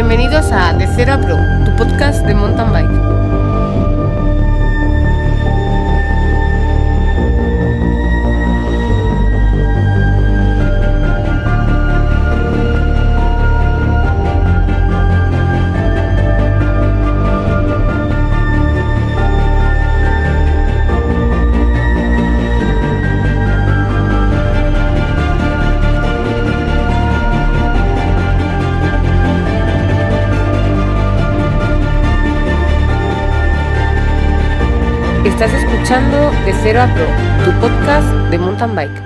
Bienvenidos a De Cero Pro, tu podcast de mountain bike. Estás escuchando De Cero a Pro, tu podcast de mountain bike.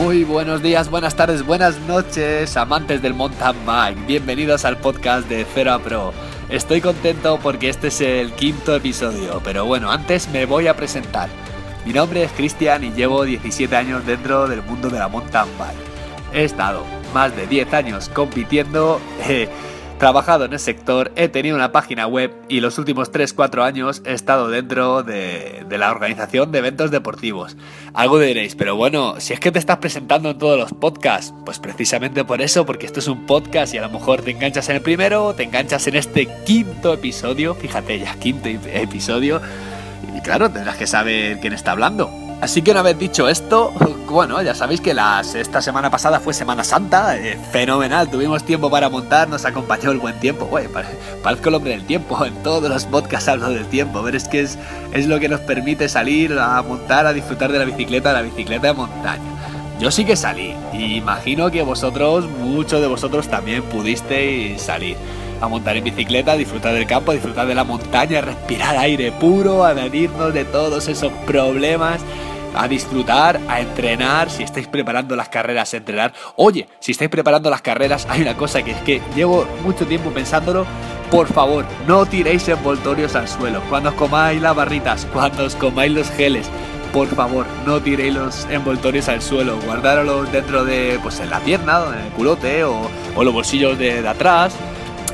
Muy buenos días, buenas tardes, buenas noches, amantes del mountain bike. Bienvenidos al podcast de Cero a Pro. Estoy contento porque este es el quinto episodio, pero bueno, antes me voy a presentar. Mi nombre es Cristian y llevo 17 años dentro del mundo de la mountain bike. He estado más de 10 años compitiendo, he trabajado en el sector, he tenido una página web y los últimos 3-4 años he estado dentro de, de, la organización de eventos deportivos. Algo diréis, pero bueno, si es que te estás presentando en todos los podcasts, pues precisamente por eso, porque esto es un podcast y a lo mejor te enganchas en el primero, te enganchas en este quinto episodio, fíjate ya, quinto episodio, y claro, tendrás que saber quién está hablando. Así que una vez dicho esto, bueno, ya sabéis que las, esta semana pasada fue Semana Santa, eh, fenomenal, tuvimos tiempo para montar, nos acompañó el buen tiempo, güey, parezco el hombre del tiempo, en todos los podcasts hablo del tiempo, pero es que es, es lo que nos permite salir a montar, a disfrutar de la bicicleta, la bicicleta de montaña. Yo sí que salí, y imagino que vosotros, muchos de vosotros también pudisteis salir a montar en bicicleta, a disfrutar del campo, a disfrutar de la montaña, a respirar aire puro, a medirnos de todos esos problemas a disfrutar, a entrenar, si estáis preparando las carreras, entrenar. Oye, si estáis preparando las carreras, hay una cosa que es que llevo mucho tiempo pensándolo. Por favor, no tiréis envoltorios al suelo. Cuando os comáis las barritas, cuando os comáis los geles, por favor, no tiréis los envoltorios al suelo. Guardároslos dentro de, pues en la pierna, en el culote o, o los bolsillos de, de atrás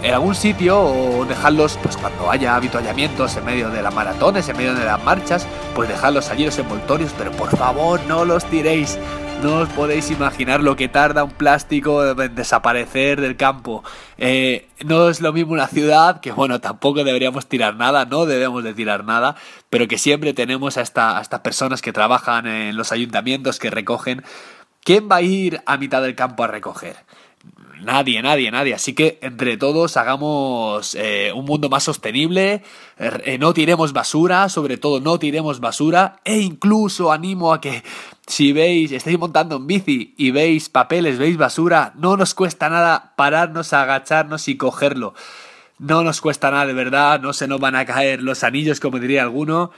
en algún sitio o dejarlos, pues cuando haya habituallamientos en medio de las maratones, en medio de las marchas, pues dejarlos allí los envoltorios, pero por favor no los tiréis. No os podéis imaginar lo que tarda un plástico en desaparecer del campo. Eh, no es lo mismo una ciudad, que bueno, tampoco deberíamos tirar nada, no debemos de tirar nada, pero que siempre tenemos a estas personas que trabajan en los ayuntamientos, que recogen. ¿Quién va a ir a mitad del campo a recoger? Nadie, nadie, nadie. Así que entre todos hagamos eh, un mundo más sostenible, eh, no tiremos basura, sobre todo no tiremos basura, e incluso animo a que si veis, estáis montando en bici y veis papeles, veis basura, no nos cuesta nada pararnos, agacharnos y cogerlo. No nos cuesta nada, de verdad, no se nos van a caer los anillos, como diría alguno.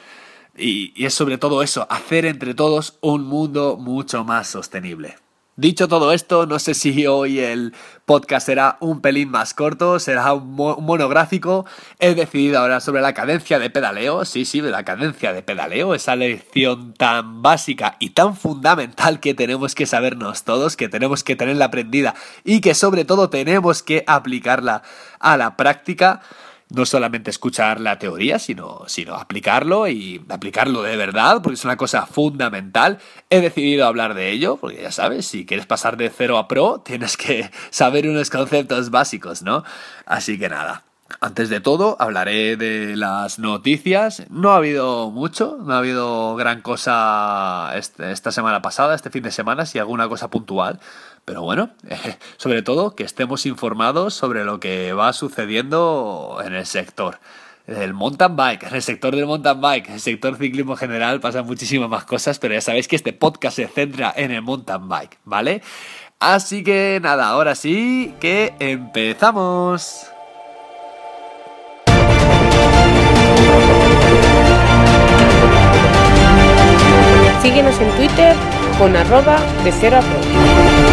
Y es sobre todo eso, hacer entre todos un mundo mucho más sostenible. Dicho todo esto, no sé si hoy el podcast será un pelín más corto, será un, monográfico. He decidido hablar sobre la cadencia de pedaleo, sí, sí, de la cadencia de pedaleo, esa lección tan básica y tan fundamental que tenemos que sabernos todos, que tenemos que tenerla aprendida y que sobre todo tenemos que aplicarla a la práctica no solamente escuchar la teoría, sino, sino aplicarlo y aplicarlo de verdad, porque es una cosa fundamental. He decidido hablar de ello, porque ya sabes, si quieres pasar de cero a pro, tienes que saber unos conceptos básicos, ¿no? Así que nada. Antes de todo, hablaré de las noticias. No ha habido mucho, no ha habido gran cosa esta semana pasada, este fin de semana, si alguna cosa puntual. Pero bueno, sobre todo que estemos informados sobre lo que va sucediendo en el sector del mountain bike, en el sector del mountain bike, en el sector ciclismo general pasan muchísimas más cosas, pero ya sabéis que este podcast se centra en el mountain bike, ¿vale? Así que nada, ahora sí que empezamos. Síguenos en Twitter con arroba de cero a.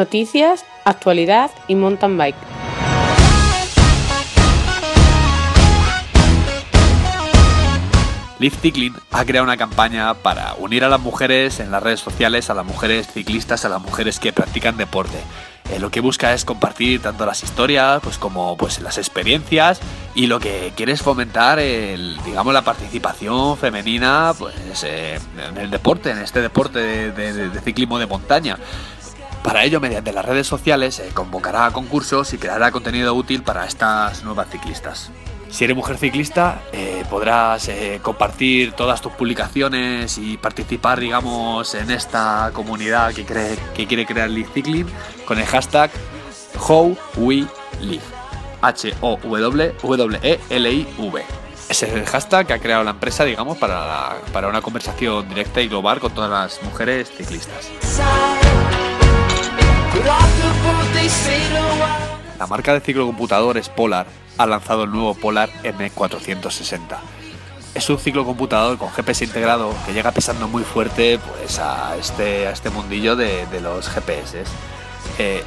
noticias, actualidad y mountain bike. Liv Cycling ha creado una campaña para unir a las mujeres en las redes sociales, a las mujeres ciclistas, a las mujeres que practican deporte. Eh, lo que busca es compartir tanto las historias pues como pues las experiencias y lo que quiere es fomentar el, digamos la participación femenina pues eh, en el deporte, en este deporte de, ciclismo de montaña. Para ello, mediante las redes sociales, se convocará concursos y creará contenido útil para estas nuevas ciclistas. Si eres mujer ciclista, eh, podrás eh, compartir todas tus publicaciones y participar, digamos, en esta comunidad que, cree, que quiere crear Live Cycling con el hashtag HowWeLive. H-O-W-W-E-L-I-V. Ese es el hashtag que ha creado la empresa, digamos, para, para una conversación directa y global con todas las mujeres ciclistas. La marca de ciclocomputadores Polar ha lanzado el nuevo Polar M460. Es un ciclocomputador con GPS integrado que llega pisando muy fuerte pues, a, este, a este mundillo de, los GPS. Eh,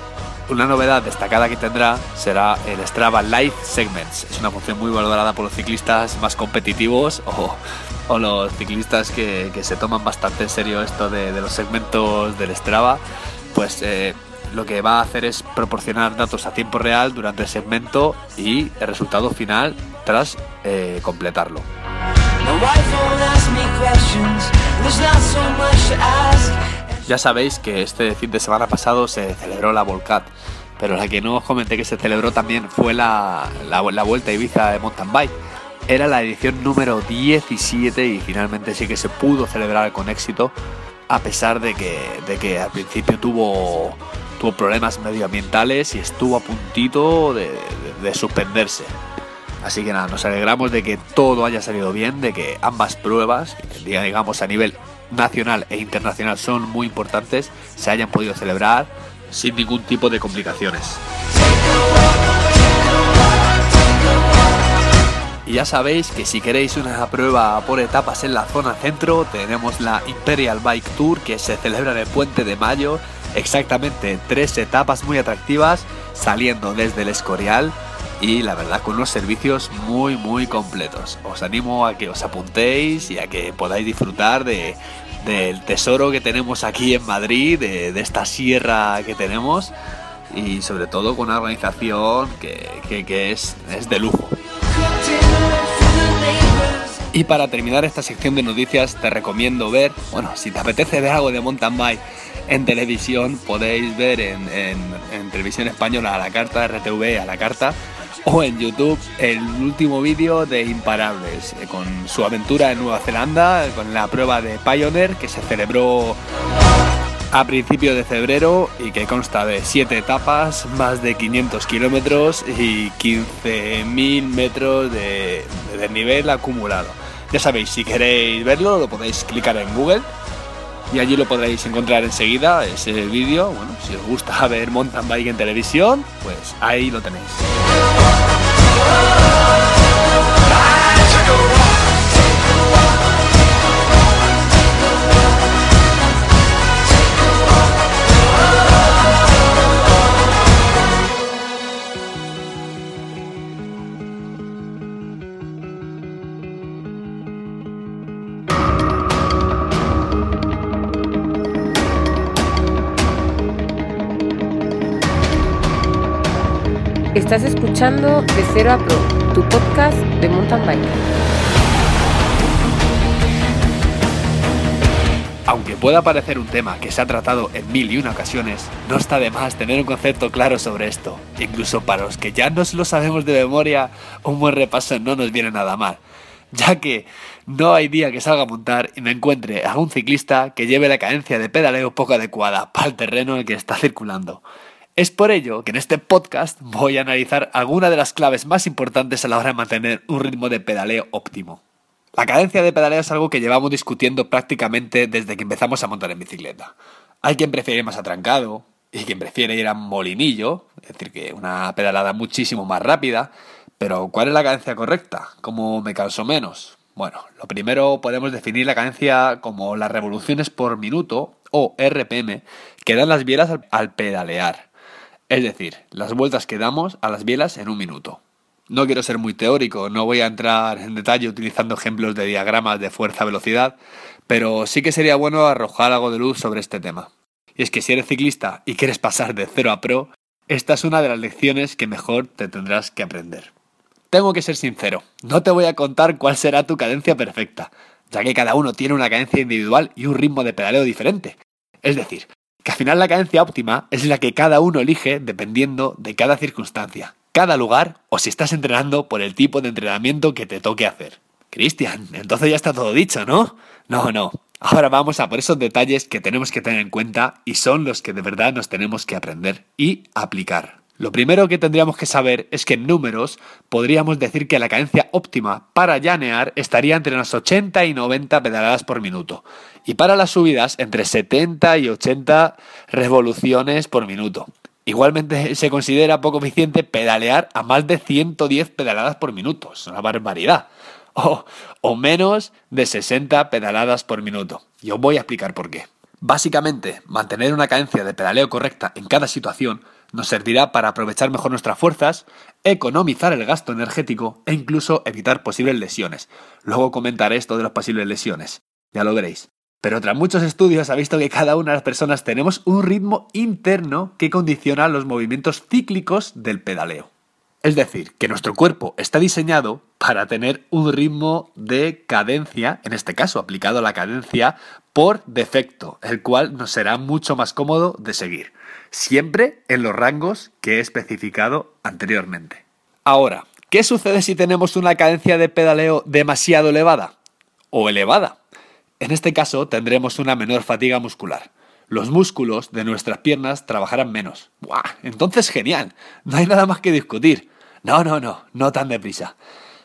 una novedad destacada que tendrá será el Strava Live Segments. Es una función muy valorada por los ciclistas más competitivos o, los ciclistas que, se toman bastante en serio esto de, los segmentos del Strava. Pues eh, lo que va a hacer es proporcionar datos a tiempo real durante el segmento y el resultado final tras eh, completarlo. Ya sabéis que este fin de semana pasado se celebró la Volcat, pero la que no os comenté que se celebró también fue la, la, Vuelta a Ibiza de Mountain Bike. Era la edición número 17 y finalmente sí que se pudo celebrar con éxito, a pesar de que, de que al principio tuvo tuvo problemas medioambientales y estuvo a puntito de, suspenderse. Así que nada, nos alegramos de que todo haya salido bien, de que ambas pruebas, digamos a nivel nacional e internacional, son muy importantes, se hayan podido celebrar sin ningún tipo de complicaciones. Y ya sabéis que si queréis una prueba por etapas en la zona centro, tenemos la Imperial Bike Tour que se celebra en el Puente de Mayo exactamente tres etapas muy atractivas saliendo desde el Escorial y la verdad con unos servicios muy muy completos. Os animo a que os apuntéis y a que podáis disfrutar de, del tesoro que tenemos aquí en Madrid, de, esta sierra que tenemos y sobre todo con una organización que, que es, es de lujo. Y para terminar esta sección de noticias te recomiendo ver, bueno, si te apetece ver algo de mountain bike en televisión podéis ver en, televisión española a la carta, RTV a la carta, o en YouTube el último vídeo de Imparables, eh, con su aventura en Nueva Zelanda, con la prueba de Pioneer que se celebró a principios de febrero y que consta de 7 etapas, más de 500 kilómetros y 15.000 metros de, de nivel acumulado. Ya sabéis, si queréis verlo lo podéis clicar en Google y allí lo podréis encontrar enseguida, ese vídeo. Bueno, si os gusta ver mountain bike en televisión, pues ahí lo tenéis. Estás escuchando De Cero a Pro, tu podcast de mountain bike. Aunque pueda parecer un tema que se ha tratado en mil y una ocasiones, no está de más tener un concepto claro sobre esto. Incluso para los que ya nos lo sabemos de memoria, un buen repaso no nos viene nada mal. Ya que no hay día que salga a montar y me encuentre a un ciclista que lleve la cadencia de pedaleo poco adecuada para el terreno en el que está circulando. Es por ello que en este podcast voy a analizar algunas de las claves más importantes a la hora de mantener un ritmo de pedaleo óptimo. La cadencia de pedaleo es algo que llevamos discutiendo prácticamente desde que empezamos a montar en bicicleta. Hay quien prefiere más atrancado y quien prefiere ir a molinillo, es decir, que una pedalada muchísimo más rápida, pero ¿cuál es la cadencia correcta? ¿Cómo me canso menos? Bueno, lo primero podemos definir la cadencia como las revoluciones por minuto o RPM que dan las bielas al pedalear. Es decir, las vueltas que damos a las bielas en un minuto. No quiero ser muy teórico, no voy a entrar en detalle utilizando ejemplos de diagramas de fuerza-velocidad, pero sí que sería bueno arrojar algo de luz sobre este tema. Y es que si eres ciclista y quieres pasar de cero a pro, esta es una de las lecciones que mejor te tendrás que aprender. Tengo que ser sincero, no te voy a contar cuál será tu cadencia perfecta, ya que cada uno tiene una cadencia individual y un ritmo de pedaleo diferente. Es decir, que al final la cadencia óptima es la que cada uno elige dependiendo de cada circunstancia, cada lugar o si estás entrenando por el tipo de entrenamiento que te toque hacer. Cristian, entonces ya está todo dicho, ¿no? No, no. Ahora vamos a por esos detalles que tenemos que tener en cuenta y son los que de verdad nos tenemos que aprender y aplicar. Lo primero que tendríamos que saber es que en números podríamos decir que la cadencia óptima para llanear estaría entre las 80 y 90 pedaladas por minuto y para las subidas entre 70 y 80 revoluciones por minuto. Igualmente se considera poco eficiente pedalear a más de 110 pedaladas por minuto, es una barbaridad. O, o menos de 60 pedaladas por minuto. Y os voy a explicar por qué. Básicamente, mantener una cadencia de pedaleo correcta en cada situación nos servirá para aprovechar mejor nuestras fuerzas, economizar el gasto energético e incluso evitar posibles lesiones. Luego comentaré esto de las posibles lesiones. Ya lo veréis. Pero tras muchos estudios ha visto que cada una de las personas tenemos un ritmo interno que condiciona los movimientos cíclicos del pedaleo. Es decir, que nuestro cuerpo está diseñado para tener un ritmo de cadencia, en este caso aplicado a la cadencia por defecto, el cual nos será mucho más cómodo de seguir, siempre en los rangos que he especificado anteriormente. Ahora, ¿qué sucede si tenemos una cadencia de pedaleo demasiado elevada? O elevada, en este caso tendremos una menor fatiga muscular. Los músculos de nuestras piernas trabajarán menos. ¡Buah! Entonces genial. No hay nada más que discutir. No, no, no, no tan deprisa.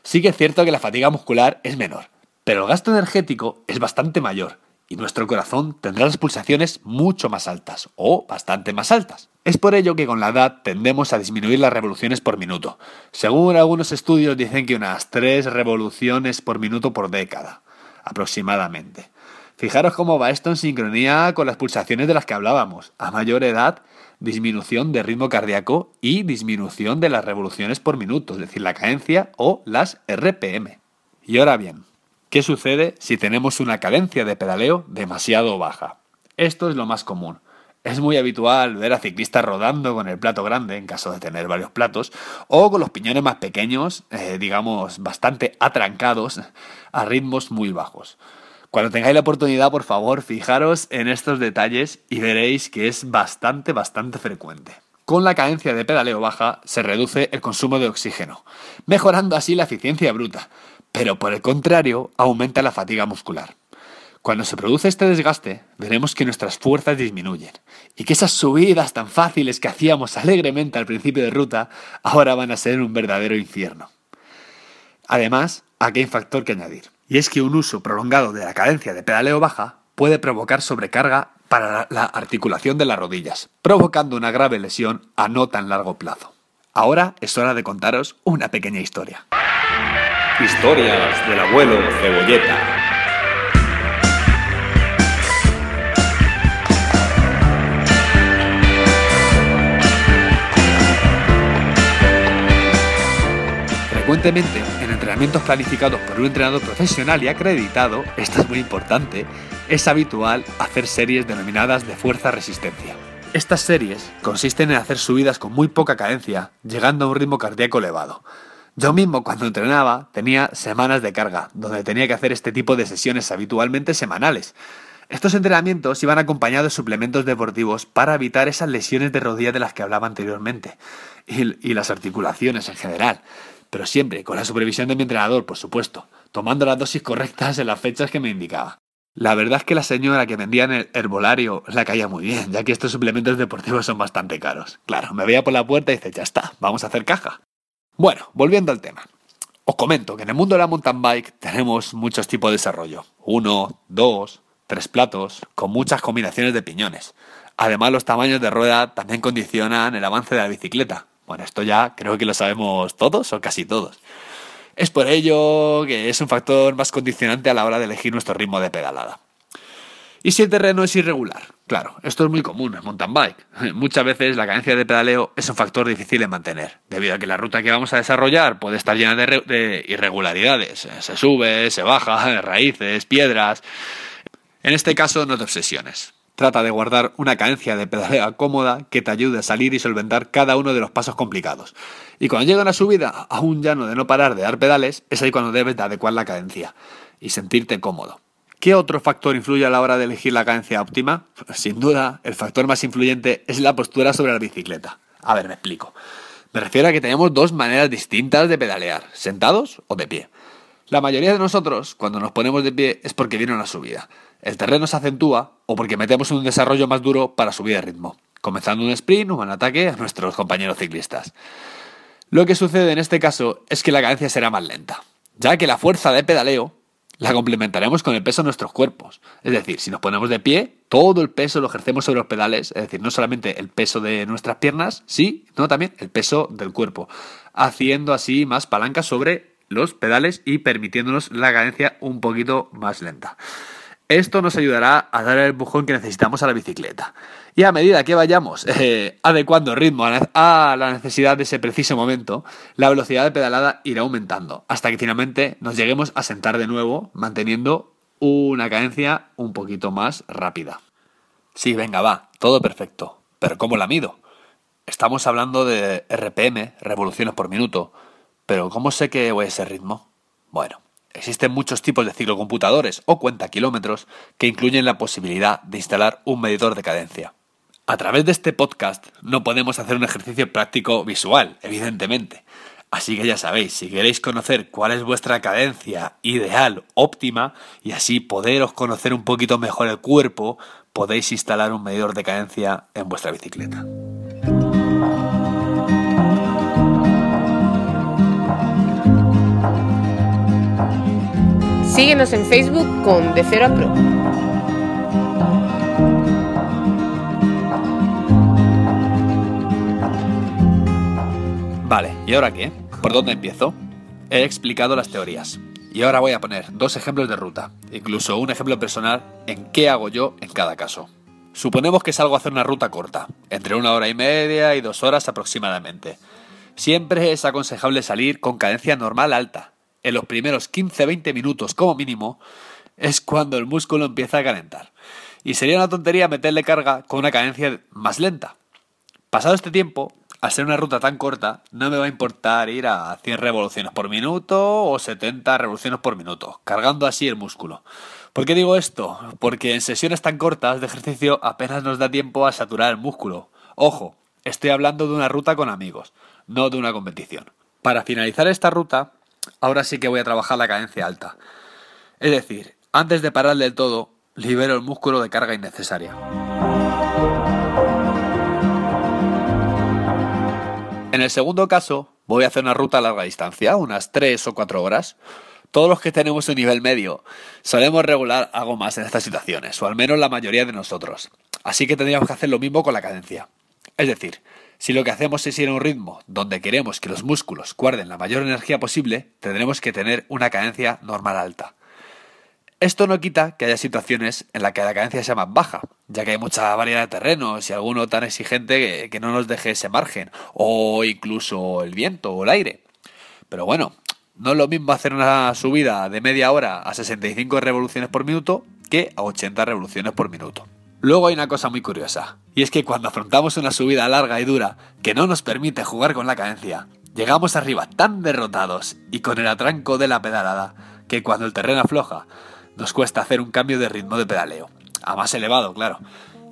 Sí que es cierto que la fatiga muscular es menor, pero el gasto energético es bastante mayor y nuestro corazón tendrá las pulsaciones mucho más altas o bastante más altas. Es por ello que con la edad tendemos a disminuir las revoluciones por minuto. Según algunos estudios dicen que unas 3 revoluciones por minuto por década aproximadamente. Fijaros cómo va esto en sincronía con las pulsaciones de las que hablábamos. A mayor edad, disminución de ritmo cardíaco y disminución de las revoluciones por minuto, es decir, la cadencia o las RPM. Y ahora bien, ¿qué sucede si tenemos una cadencia de pedaleo demasiado baja? Esto es lo más común. Es muy habitual ver a ciclistas rodando con el plato grande, en caso de tener varios platos, o con los piñones más pequeños, eh, digamos, bastante atrancados, a ritmos muy bajos. Cuando tengáis la oportunidad, por favor, fijaros en estos detalles y veréis que es bastante, bastante frecuente. Con la cadencia de pedaleo baja se reduce el consumo de oxígeno, mejorando así la eficiencia bruta, pero por el contrario aumenta la fatiga muscular. Cuando se produce este desgaste, veremos que nuestras fuerzas disminuyen y que esas subidas tan fáciles que hacíamos alegremente al principio de ruta ahora van a ser un verdadero infierno. Además, aquí hay un factor que añadir, y es que un uso prolongado de la cadencia de pedaleo baja puede provocar sobrecarga para la articulación de las rodillas, provocando una grave lesión a no tan largo plazo. Ahora es hora de contaros una pequeña historia. Historias del abuelo Cebolleta. Frecuentemente, en entrenamientos planificados por un entrenador profesional y acreditado, esto es muy importante, es habitual hacer series denominadas de fuerza-resistencia. Estas series consisten en hacer subidas con muy poca cadencia, llegando a un ritmo cardíaco elevado. Yo mismo cuando entrenaba tenía semanas de carga, donde tenía que hacer este tipo de sesiones habitualmente semanales. Estos entrenamientos iban acompañados de suplementos deportivos para evitar esas lesiones de rodilla de las que hablaba anteriormente y, las articulaciones en general pero siempre con la supervisión de mi entrenador, por supuesto, tomando las dosis correctas en las fechas que me indicaba. La verdad es que la señora que vendía en el herbolario la caía muy bien, ya que estos suplementos deportivos son bastante caros. Claro, me veía por la puerta y dice, ya está, vamos a hacer caja. Bueno, volviendo al tema. Os comento que en el mundo de la mountain bike tenemos muchos tipos de desarrollo. Uno, dos, tres platos, con muchas combinaciones de piñones. Además, los tamaños de rueda también condicionan el avance de la bicicleta. Bueno, esto ya creo que lo sabemos todos o casi todos. Es por ello que es un factor más condicionante a la hora de elegir nuestro ritmo de pedalada. ¿Y si el terreno es irregular? Claro, esto es muy común en mountain bike. Muchas veces la cadencia de pedaleo es un factor difícil de mantener, debido a que la ruta que vamos a desarrollar puede estar llena de, de irregularidades. Se sube, se baja, raíces, piedras. En este caso, no te obsesiones. Trata de guardar una cadencia de pedaleo cómoda que te ayude a salir y solventar cada uno de los pasos complicados. Y cuando llega una subida a un llano de no parar de dar pedales, es ahí cuando debes de adecuar la cadencia y sentirte cómodo. ¿Qué otro factor influye a la hora de elegir la cadencia óptima? Sin duda, el factor más influyente es la postura sobre la bicicleta. A ver, me explico. Me refiero a que tenemos dos maneras distintas de pedalear, sentados o de pie. La mayoría de nosotros, cuando nos ponemos de pie, es porque viene una subida. El terreno se acentúa o porque metemos un desarrollo más duro para subir de ritmo, comenzando un sprint o un ataque a nuestros compañeros ciclistas. Lo que sucede en este caso es que la cadencia será más lenta, ya que la fuerza de pedaleo la complementaremos con el peso de nuestros cuerpos. Es decir, si nos ponemos de pie, todo el peso lo ejercemos sobre los pedales, es decir, no solamente el peso de nuestras piernas, sí, no también el peso del cuerpo, haciendo así más palanca sobre los pedales y permitiéndonos la cadencia un poquito más lenta. Esto nos ayudará a dar el empujón que necesitamos a la bicicleta. Y a medida que vayamos eh, adecuando el ritmo a la necesidad de ese preciso momento, la velocidad de pedalada irá aumentando, hasta que finalmente nos lleguemos a sentar de nuevo, manteniendo una cadencia un poquito más rápida. Sí, venga, va, todo perfecto. Pero ¿cómo la mido? Estamos hablando de RPM, revoluciones por minuto, pero ¿cómo sé que voy a ese ritmo? Bueno, Existen muchos tipos de ciclocomputadores o cuenta kilómetros que incluyen la posibilidad de instalar un medidor de cadencia. A través de este podcast no podemos hacer un ejercicio práctico visual, evidentemente. Así que ya sabéis, si queréis conocer cuál es vuestra cadencia ideal, óptima, y así poderos conocer un poquito mejor el cuerpo, podéis instalar un medidor de cadencia en vuestra bicicleta. Síguenos en Facebook con De Cero a Pro. Vale, ¿y ahora qué? ¿Por dónde empiezo? He explicado las teorías. Y ahora voy a poner dos ejemplos de ruta, incluso un ejemplo personal en qué hago yo en cada caso. Suponemos que salgo a hacer una ruta corta, entre una hora y media y dos horas aproximadamente. Siempre es aconsejable salir con cadencia normal alta, en los primeros 15-20 minutos como mínimo, es cuando el músculo empieza a calentar. Y sería una tontería meterle carga con una cadencia más lenta. Pasado este tiempo, al ser una ruta tan corta, no me va a importar ir a 100 revoluciones por minuto o 70 revoluciones por minuto, cargando así el músculo. ¿Por qué digo esto? Porque en sesiones tan cortas de ejercicio apenas nos da tiempo a saturar el músculo. Ojo, estoy hablando de una ruta con amigos, no de una competición. Para finalizar esta ruta, ahora sí que voy a trabajar la cadencia alta. Es decir, antes de parar del todo, libero el músculo de carga innecesaria. En el segundo caso, voy a hacer una ruta a larga distancia, unas 3 o 4 horas. Todos los que tenemos un nivel medio solemos regular algo más en estas situaciones, o al menos la mayoría de nosotros. Así que tendríamos que hacer lo mismo con la cadencia. Es decir, si lo que hacemos es ir a un ritmo donde queremos que los músculos guarden la mayor energía posible, tendremos que tener una cadencia normal alta. Esto no quita que haya situaciones en las que la cadencia sea más baja, ya que hay mucha variedad de terrenos y alguno tan exigente que, no nos deje ese margen, o incluso el viento o el aire. Pero bueno, no es lo mismo hacer una subida de media hora a 65 revoluciones por minuto que a 80 revoluciones por minuto. Luego hay una cosa muy curiosa, y es que cuando afrontamos una subida larga y dura que no nos permite jugar con la cadencia, llegamos arriba tan derrotados y con el atranco de la pedalada que cuando el terreno afloja, nos cuesta hacer un cambio de ritmo de pedaleo, a más elevado, claro.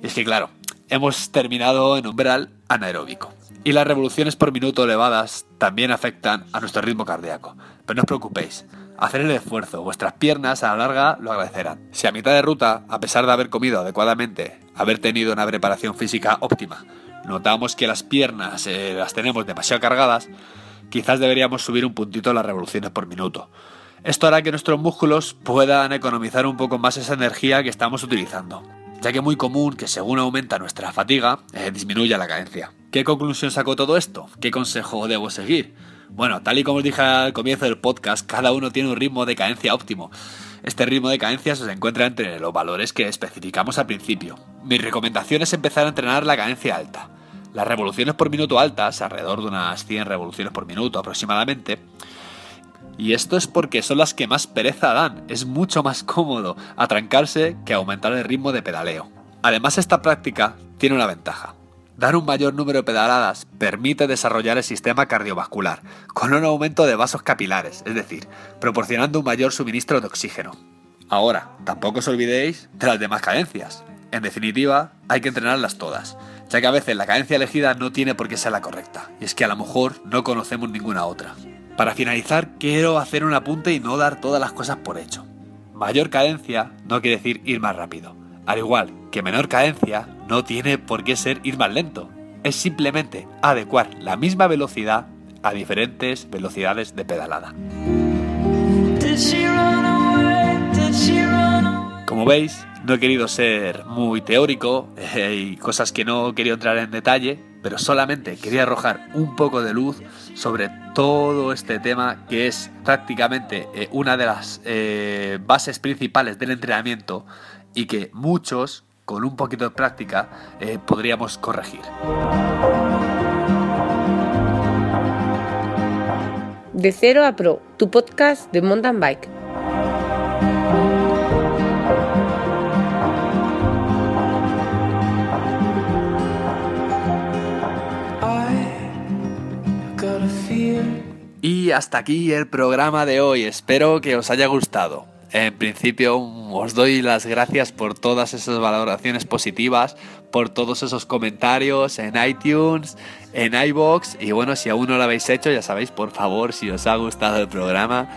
Y es que, claro, hemos terminado en umbral anaeróbico. Y las revoluciones por minuto elevadas también afectan a nuestro ritmo cardíaco. Pero no os preocupéis, hacer el esfuerzo, vuestras piernas a la larga lo agradecerán. Si a mitad de ruta, a pesar de haber comido adecuadamente, haber tenido una preparación física óptima, notamos que las piernas eh, las tenemos demasiado cargadas, quizás deberíamos subir un puntito las revoluciones por minuto. Esto hará que nuestros músculos puedan economizar un poco más esa energía que estamos utilizando, ya que es muy común que según aumenta nuestra fatiga, eh, disminuya la cadencia. ¿Qué conclusión sacó todo esto? ¿Qué consejo debo seguir? Bueno, tal y como os dije al comienzo del podcast, cada uno tiene un ritmo de cadencia óptimo. Este ritmo de cadencia se encuentra entre los valores que especificamos al principio. Mi recomendación es empezar a entrenar la cadencia alta. Las revoluciones por minuto altas, alrededor de unas 100 revoluciones por minuto aproximadamente, y esto es porque son las que más pereza dan. Es mucho más cómodo atrancarse que aumentar el ritmo de pedaleo. Además, esta práctica tiene una ventaja. Dar un mayor número de pedaladas permite desarrollar el sistema cardiovascular, con un aumento de vasos capilares, es decir, proporcionando un mayor suministro de oxígeno. Ahora, tampoco os olvidéis de las demás cadencias. En definitiva, hay que entrenarlas todas, ya que a veces la cadencia elegida no tiene por qué ser la correcta, y es que a lo mejor no conocemos ninguna otra. Para finalizar, quiero hacer un apunte y no dar todas las cosas por hecho. Mayor cadencia no quiere decir ir más rápido. Al igual que menor cadencia no tiene por qué ser ir más lento. Es simplemente adecuar la misma velocidad a diferentes velocidades de pedalada. Como veis, no he querido ser muy teórico eh, y cosas que no quería entrar en detalle, pero solamente quería arrojar un poco de luz sobre todo este tema que es prácticamente eh, una de las eh, bases principales del entrenamiento y que muchos, con un poquito de práctica, podríamos corregir. De cero a pro, tu podcast de mountain bike. Y hasta aquí el programa de hoy. Espero que os haya gustado. En principio os doy las gracias por todas esas valoraciones positivas, por todos esos comentarios en iTunes, en iBox y bueno, si aún no lo habéis hecho, ya sabéis, por favor, si os ha gustado el programa,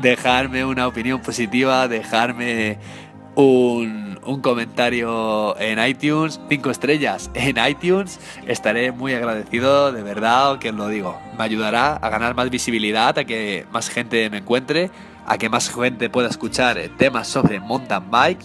dejarme una opinión positiva, dejarme un, comentario en iTunes, 5 estrellas en iTunes, estaré muy agradecido, de verdad, que os lo digo. Me ayudará a ganar más visibilidad, a que más gente me encuentre, a que más gente pueda escuchar temas sobre mountain bike.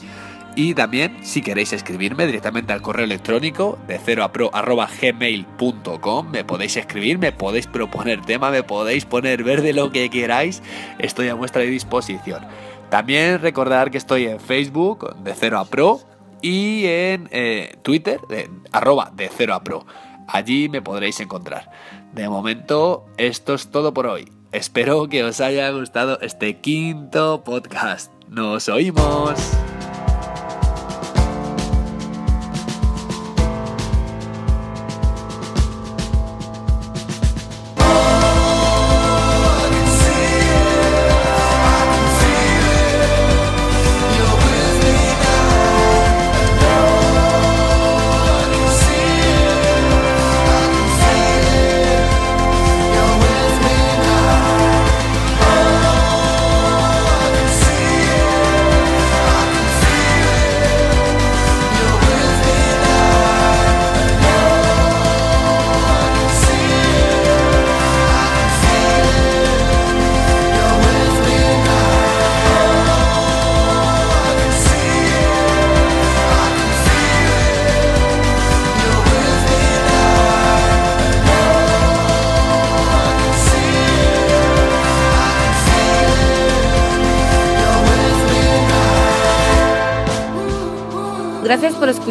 Y también, si queréis escribirme directamente al correo electrónico de 0 a gmail.com, me podéis escribir, me podéis proponer tema, me podéis poner verde lo que queráis, estoy a vuestra disposición. También recordar que estoy en Facebook de 0 a Pro y en eh, Twitter de arroba de 0 a Pro. Allí me podréis encontrar. De momento, esto es todo por hoy. Espero que os haya gustado este quinto podcast. Nos oímos.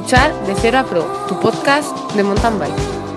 Escuchar De Cero a Pro, tu podcast de mountain bike.